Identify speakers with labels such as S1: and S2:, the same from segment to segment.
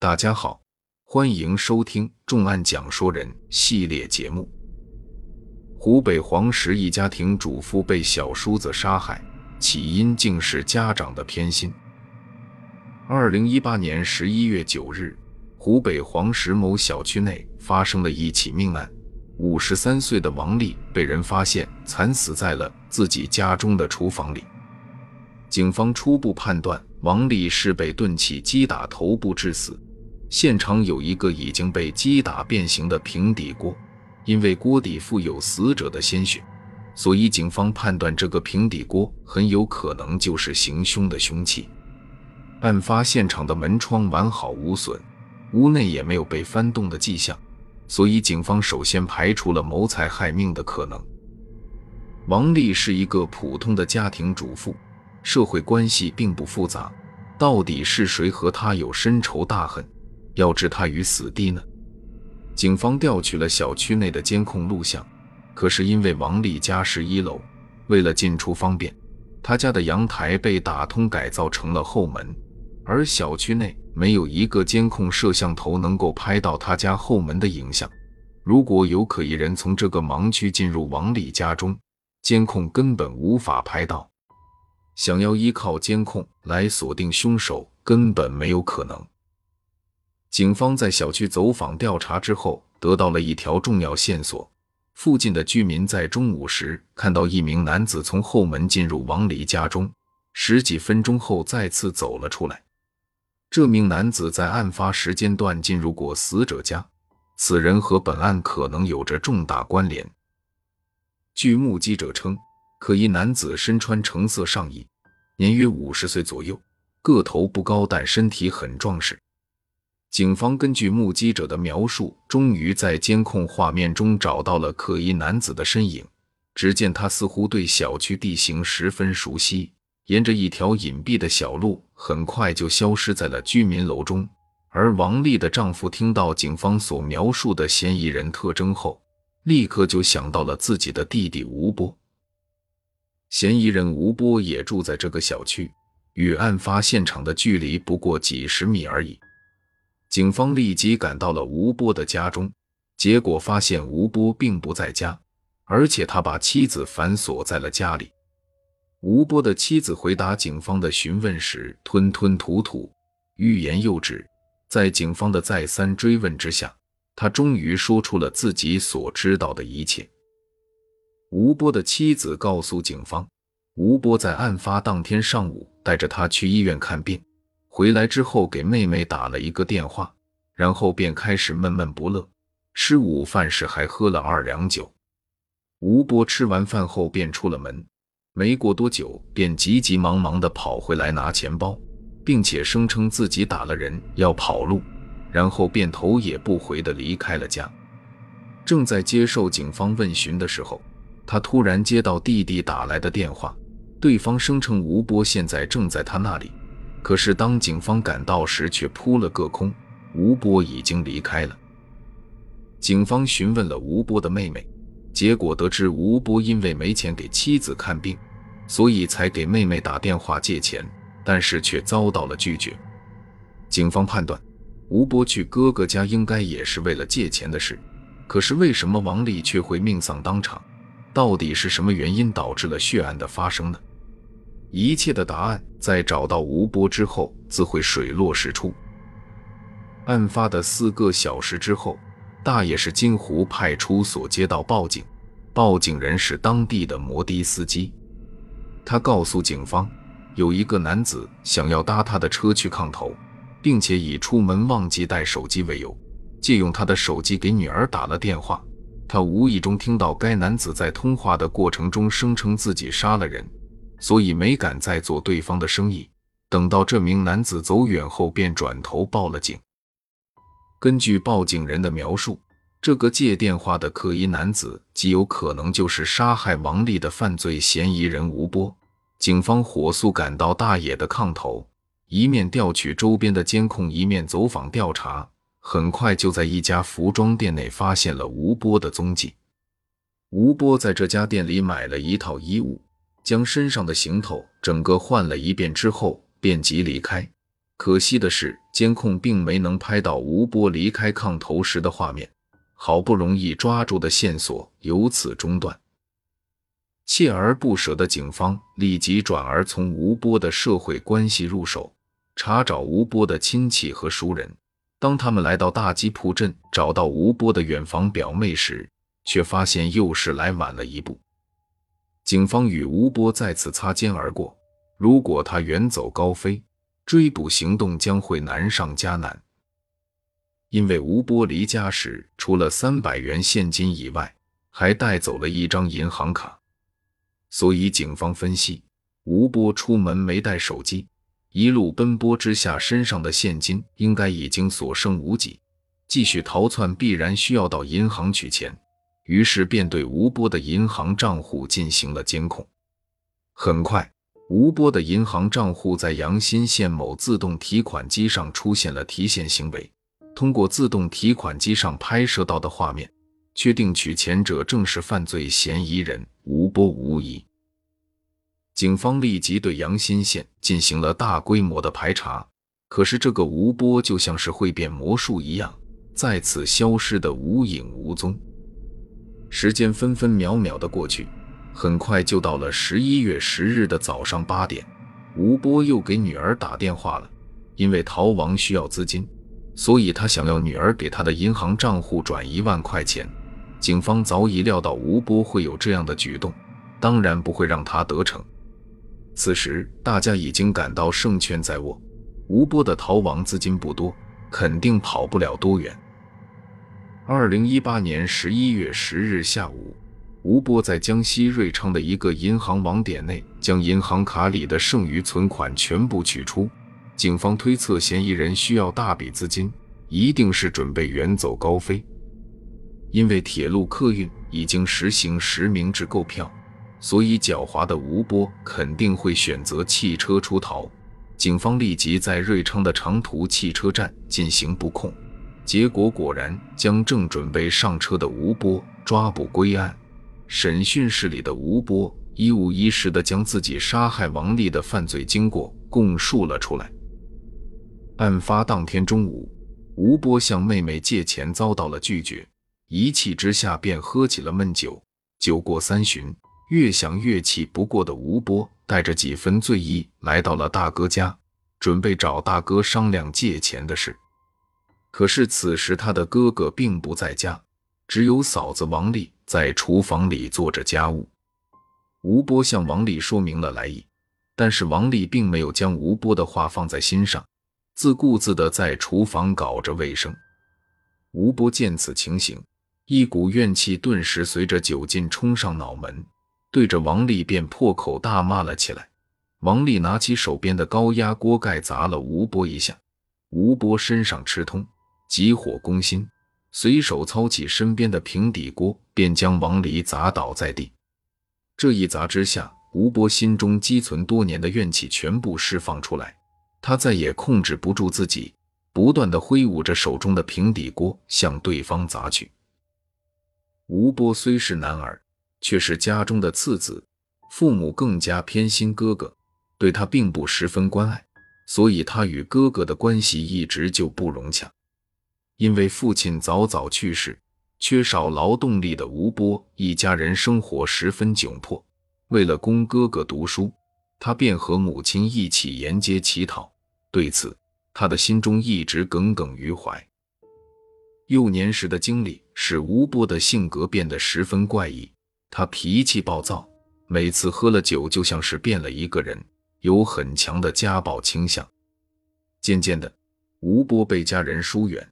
S1: 大家好，欢迎收听《重案讲说人》系列节目。湖北黄石一家庭主妇被小叔子杀害，起因竟是家长的偏心。二零一八年十一月九日，湖北黄石某小区内发生了一起命案，五十三岁的王丽被人发现惨死在了自己家中的厨房里。警方初步判断，王丽是被钝器击打头部致死。现场有一个已经被击打变形的平底锅。因为锅底附有死者的鲜血，所以警方判断这个平底锅很有可能就是行凶的凶器。案发现场的门窗完好无损，屋内也没有被翻动的迹象，所以警方首先排除了谋财害命的可能。王丽是一个普通的家庭主妇，社会关系并不复杂，到底是谁和她有深仇大恨，要置他于死地呢？警方调取了小区内的监控录像，可是因为王丽家是一楼，为了进出方便，他家的阳台被打通改造成了后门，而小区内没有一个监控摄像头能够拍到他家后门的影像。如果有可疑人从这个盲区进入王丽家中，监控根本无法拍到。想要依靠监控来锁定凶手，根本没有可能。警方在小区走访调查之后，得到了一条重要线索：附近的居民在中午时看到一名男子从后门进入王丽家中，十几分钟后再次走了出来。这名男子在案发时间段进入过死者家，此人和本案可能有着重大关联。据目击者称，可疑男子身穿橙色上衣，年约五十岁左右，个头不高，但身体很壮实。警方根据目击者的描述，终于在监控画面中找到了可疑男子的身影。只见他似乎对小区地形十分熟悉，沿着一条隐蔽的小路，很快就消失在了居民楼中。而王丽的丈夫听到警方所描述的嫌疑人特征后，立刻就想到了自己的弟弟吴波。嫌疑人吴波也住在这个小区，与案发现场的距离不过几十米而已。警方立即赶到了吴波的家中，结果发现吴波并不在家，而且他把妻子反锁在了家里。吴波的妻子回答警方的询问时吞吞吐吐，欲言又止。在警方的再三追问之下，他终于说出了自己所知道的一切。吴波的妻子告诉警方，吴波在案发当天上午带着他去医院看病。回来之后，给妹妹打了一个电话，然后便开始闷闷不乐。吃午饭时还喝了二两酒。吴波吃完饭后便出了门，没过多久便急急忙忙地跑回来拿钱包，并且声称自己打了人要跑路，然后便头也不回地离开了家。正在接受警方问询的时候，他突然接到弟弟打来的电话，对方声称吴波现在正在他那里。可是，当警方赶到时，却扑了个空。吴波已经离开了。警方询问了吴波的妹妹，结果得知吴波因为没钱给妻子看病，所以才给妹妹打电话借钱，但是却遭到了拒绝。警方判断，吴波去哥哥家应该也是为了借钱的事。可是，为什么王丽却会命丧当场？到底是什么原因导致了血案的发生呢？一切的答案在找到吴波之后自会水落石出。案发的四个小时之后，大冶市金湖派出所接到报警，报警人是当地的摩的司机。他告诉警方，有一个男子想要搭他的车去炕头，并且以出门忘记带手机为由，借用他的手机给女儿打了电话。他无意中听到该男子在通话的过程中声称自己杀了人。所以没敢再做对方的生意。等到这名男子走远后，便转头报了警。根据报警人的描述，这个借电话的可疑男子极有可能就是杀害王丽的犯罪嫌疑人吴波。警方火速赶到大冶的炕头，一面调取周边的监控，一面走访调查。很快就在一家服装店内发现了吴波的踪迹。吴波在这家店里买了一套衣物。将身上的行头整个换了一遍之后，便即离开。可惜的是，监控并没能拍到吴波离开炕头时的画面，好不容易抓住的线索由此中断。锲而不舍的警方立即转而从吴波的社会关系入手，查找吴波的亲戚和熟人。当他们来到大吉铺镇，找到吴波的远房表妹时，却发现又是来晚了一步。警方与吴波再次擦肩而过。如果他远走高飞，追捕行动将会难上加难。因为吴波离家时，除了三百元现金以外，还带走了一张银行卡。所以，警方分析，吴波出门没带手机，一路奔波之下，身上的现金应该已经所剩无几，继续逃窜必然需要到银行取钱，于是便对吴波的银行账户进行了监控。很快，吴波的银行账户在阳新县某自动提款机上出现了提现行为，通过自动提款机上拍摄到的画面。确定取钱者正是犯罪嫌疑人吴波无疑。警方立即对阳新县进行了大规模的排查，可是这个吴波就像是会变魔术一样，再次消失的无影无踪。时间分分秒秒的过去，很快就到了十一月十日的早上八点，吴波又给女儿打电话了，因为逃亡需要资金，所以他想要女儿给他的银行账户转一万块钱。警方早已料到吴波会有这样的举动，当然不会让他得逞。此时大家已经感到胜券在握，吴波的逃亡资金不多，肯定跑不了多远。二零一八年十一月十日下午，吴波在江西瑞昌的一个银行网点内，将银行卡里的剩余存款全部取出。警方推测，嫌疑人需要大笔资金，一定是准备远走高飞。因为铁路客运已经实行实名制购票，所以狡猾的吴波肯定会选择汽车出逃。警方立即在瑞昌的长途汽车站进行布控，结果果然将正准备上车的吴波抓捕归案。审讯室里的吴波一五一十地将自己杀害王丽的犯罪经过供述了出来。案发当天中午，吴波向妹妹借钱遭到了拒绝。一气之下，便喝起了闷酒。酒过三巡，越想越气不过的吴波，带着几分醉意来到了大哥家，准备找大哥商量借钱的事。可是此时他的哥哥并不在家，只有嫂子王丽在厨房里做着家务。吴波向王丽说明了来意，但是王丽并没有将吴波的话放在心上，自顾自地在厨房搞着卫生。吴波见此情形。一股怨气顿时随着酒劲冲上脑门，对着王丽便破口大骂了起来。王丽拿起手边的高压锅盖砸了吴波一下，吴波身上吃痛，急火攻心，随手操起身边的平底锅，便将王离砸倒在地。这一砸之下，吴波心中积存多年的怨气全部释放出来，他再也控制不住自己，不断的挥舞着手中的平底锅向对方砸去。吴波虽是男儿，却是家中的次子，父母更加偏心哥哥，对他并不十分关爱，所以他与哥哥的关系一直就不融洽。因为父亲早早去世，缺少劳动力的吴波一家人生活十分窘迫。为了供哥哥读书，他便和母亲一起沿街乞讨。对此，他的心中一直耿耿于怀。幼年时的经历使吴波的性格变得十分怪异，他脾气暴躁，每次喝了酒就像是变了一个人，有很强的家暴倾向。渐渐的，吴波被家人疏远，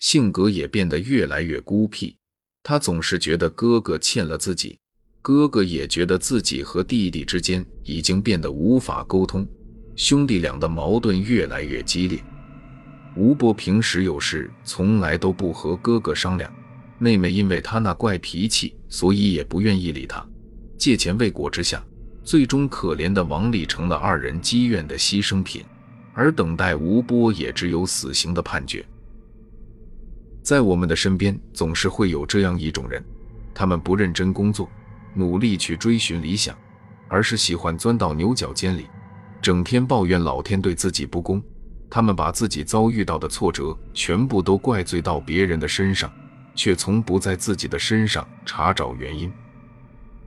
S1: 性格也变得越来越孤僻。他总是觉得哥哥欠了自己，哥哥也觉得自己和弟弟之间已经变得无法沟通，兄弟俩的矛盾越来越激烈。吴波平时有事从来都不和哥哥商量，妹妹因为他那怪脾气，所以也不愿意理他。借钱未果之下，最终可怜的王丽成了二人积怨的牺牲品，而等待吴波也只有死刑的判决。在我们的身边，总是会有这样一种人，他们不认真工作，努力去追寻理想，而是喜欢钻到牛角尖里，整天抱怨老天对自己不公。他们把自己遭遇到的挫折全部都怪罪到别人的身上，却从不在自己的身上查找原因。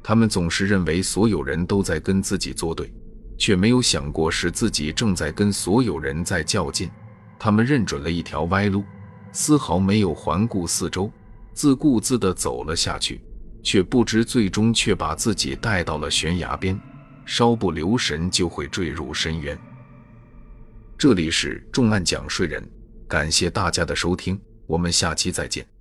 S1: 他们总是认为所有人都在跟自己作对，却没有想过是自己正在跟所有人在较劲。他们认准了一条歪路，丝毫没有环顾四周，自顾自地走了下去，却不知最终却把自己带到了悬崖边，稍不留神就会坠入深渊。这里是重案讲税人，感谢大家的收听，我们下期再见。